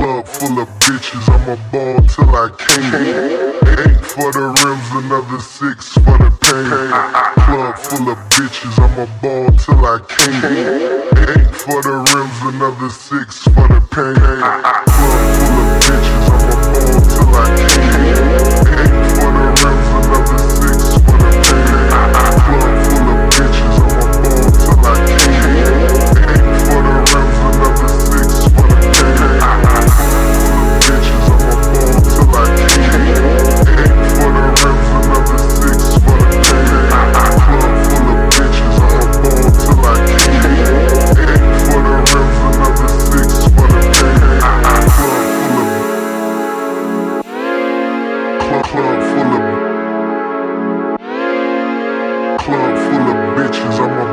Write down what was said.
Club full of bitches, I'ma ball till I can't. Eight for the rims, another six for the pain. Club full of bitches, I'ma ball till I can't. Eight for the rims, another six for the pain. club full of club full of bitches. I'm a